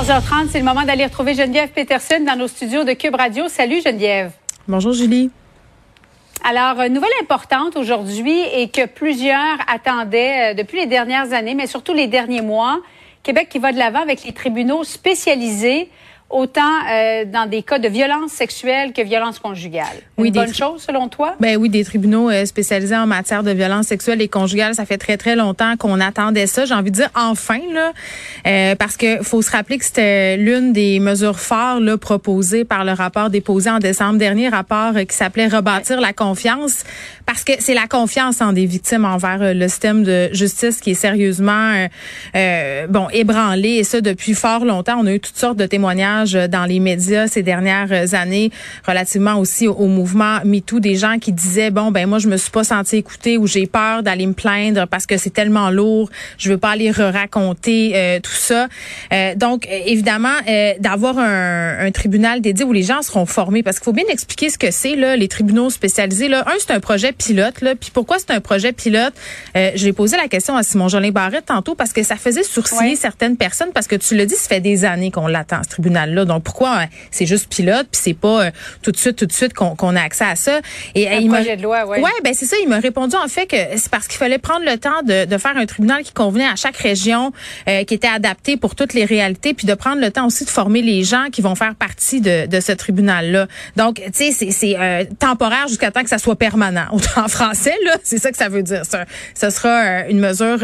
14h30, c'est le moment d'aller retrouver Geneviève Peterson dans nos studios de Cube Radio. Salut Geneviève. Bonjour Julie. Alors, nouvelle importante aujourd'hui et que plusieurs attendaient euh, depuis les dernières années, mais surtout les derniers mois. Québec qui va de l'avant avec les tribunaux spécialisés autant euh, dans des cas de violence sexuelle que violence conjugale. Oui, Une bonne chose selon toi? Ben oui, des tribunaux euh, spécialisés en matière de violence sexuelle et conjugale, ça fait très très longtemps qu'on attendait ça. J'ai envie de dire enfin là, euh, parce que faut se rappeler que c'était l'une des mesures phares là proposées par le rapport déposé en décembre dernier, rapport qui s'appelait rebâtir la confiance, parce que c'est la confiance en des victimes envers le système de justice qui est sérieusement bon ébranlé et ça depuis fort longtemps. On a eu toutes sortes de témoignages dans les médias ces dernières années, relativement aussi au, mouvement MeToo, des gens qui disaient bon ben moi je me suis pas senti écouter ou j'ai peur d'aller me plaindre parce que c'est tellement lourd, je veux pas aller raconter euh, tout ça. Euh, donc évidemment euh, d'avoir un, un, tribunal dédié où les gens seront formés parce qu'il faut bien expliquer ce que c'est là les tribunaux spécialisés là. Un c'est un projet pilote là, puis pourquoi c'est un projet pilote? J'ai posé la question à Simon Jolin Barrette tantôt parce que ça faisait sourciller certaines personnes parce que tu le dis, ça fait des années qu'on l'attend ce tribunal donc pourquoi euh, c'est juste pilote puis c'est pas euh, tout de suite tout de suite qu'on a accès à ça Et un projet de loi, ouais. Ouais, ben c'est ça. Il m'a répondu en fait que c'est parce qu'il fallait prendre le temps de, de, faire un tribunal qui convenait à chaque région, euh, qui était adapté pour toutes les réalités, puis de prendre le temps aussi de former les gens qui vont faire partie de, de ce tribunal-là. Donc, tu sais, c'est temporaire jusqu'à temps que ça soit permanent. En français, là, c'est ça que ça veut dire. Ça, ce sera une mesure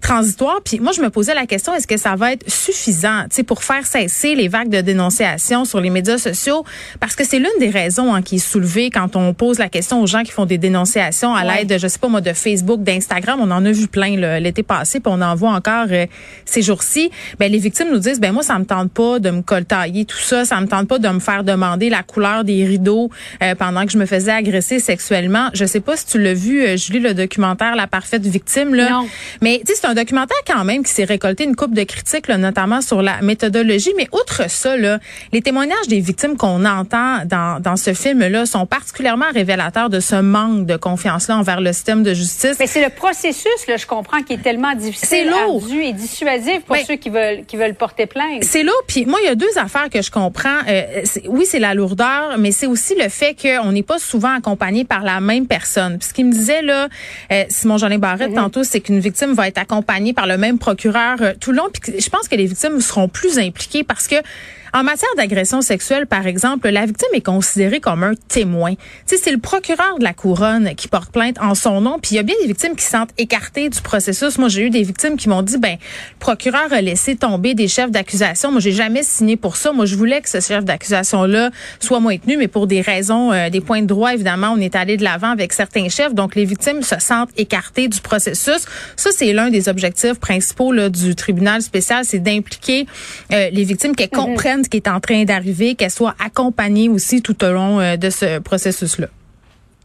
transitoire. Puis moi, je me posais la question est-ce que ça va être suffisant, tu sais, pour faire cesser les vagues de de dénonciation sur les médias sociaux parce que c'est l'une des raisons hein, qui est soulevée quand on pose la question aux gens qui font des dénonciations à l'aide, je sais pas moi, de Facebook, d'Instagram. On en a vu plein l'été passé, puis on en voit encore euh, ces jours-ci. Ben les victimes nous disent, ben moi ça me tente pas de me coltailler tout ça, ça me tente pas de me faire demander la couleur des rideaux euh, pendant que je me faisais agresser sexuellement. Je sais pas si tu l'as vu, euh, Julie, le documentaire La parfaite victime là. Non. Mais tu sais, c'est un documentaire quand même qui s'est récolté une coupe de critiques, là, notamment sur la méthodologie. Mais outre ça, les témoignages des victimes qu'on entend dans, dans ce film-là sont particulièrement révélateurs de ce manque de confiance-là envers le système de justice. Mais c'est le processus, là, je comprends, qui est tellement difficile, ardu et dissuasif pour ceux qui veulent, qui veulent porter plainte. C'est lourd. Puis moi, il y a deux affaires que je comprends. Euh, oui, c'est la lourdeur, mais c'est aussi le fait qu'on n'est pas souvent accompagné par la même personne. Puis ce qu'il me disait, là, euh, Simon Jeanin Barrette, mhm. tantôt, c'est qu'une victime va être accompagnée par le même procureur euh, tout le long. Puis je pense que les victimes seront plus impliquées parce que en matière d'agression sexuelle, par exemple, la victime est considérée comme un témoin. Tu sais, c'est le procureur de la couronne qui porte plainte en son nom. Puis il y a bien des victimes qui se sentent écartées du processus. Moi, j'ai eu des victimes qui m'ont dit, ben, le procureur a laissé tomber des chefs d'accusation. Moi, j'ai jamais signé pour ça. Moi, je voulais que ce chef d'accusation-là soit maintenu, mais pour des raisons, euh, des points de droit, évidemment, on est allé de l'avant avec certains chefs. Donc, les victimes se sentent écartées du processus. Ça, c'est l'un des objectifs principaux là, du tribunal spécial, c'est d'impliquer euh, les victimes qu'elles mhm. comprennent qui est en train d'arriver, qu'elle soit accompagnée aussi tout au long euh, de ce processus-là.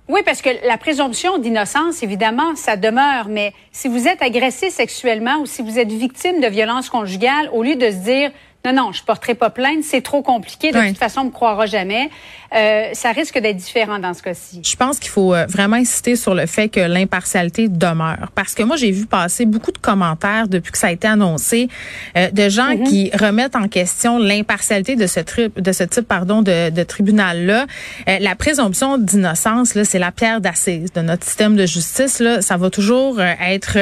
Oui, parce que la présomption d'innocence, évidemment, ça demeure. Mais si vous êtes agressé sexuellement ou si vous êtes victime de violences conjugales, au lieu de se dire non, non, je porterai pas plainte, c'est trop compliqué, de toute façon, on me croira jamais. Euh, ça risque d'être différent dans ce cas-ci. Je pense qu'il faut euh, vraiment insister sur le fait que l'impartialité demeure. Parce que moi, j'ai vu passer beaucoup de commentaires depuis que ça a été annoncé euh, de gens mhm. qui remettent en question l'impartialité de ce, de ce type pardon, de, de tribunal-là. la présomption d'innocence, c'est la pierre d'assise de notre système de justice. Là, ça va toujours être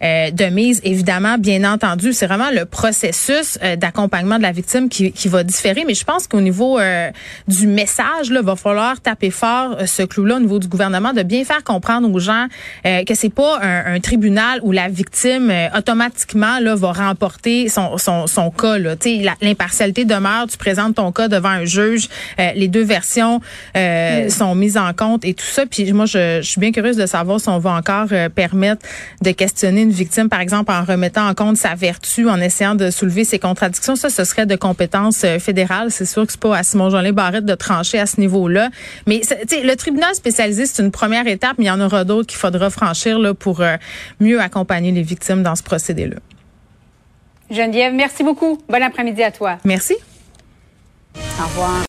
de mise, évidemment, bien entendu. C'est vraiment le processus d'accompagnement de la victime qui, qui va différer. Mais je pense qu'au niveau euh, du message, là, va falloir taper fort ce clou-là au niveau du gouvernement, de bien faire comprendre aux gens que c'est pas un, un, tribunal où la victime automatiquement là va remporter son son, son cas. L'impartialité demeure. Tu présentes ton cas devant un juge. les deux versions mm. sont mises en compte et tout ça. Puis moi, je, je suis bien curieuse de savoir si on va encore permettre de questionner une victime, par exemple, en remettant en compte sa vertu, en essayant de soulever ses contradictions. Ça, ce serait de compétence euh, fédérale. C'est sûr que c'est pas à Simon-Jean Barrette de trancher à ce niveau-là. Mais le tribunal spécialisé, c'est une première étape, mais il y en aura d'autres qu'il faudra franchir là, pour euh, mieux accompagner les victimes dans ce procédé-là. Geneviève, merci beaucoup. Bon après-midi à toi. Merci. Au revoir.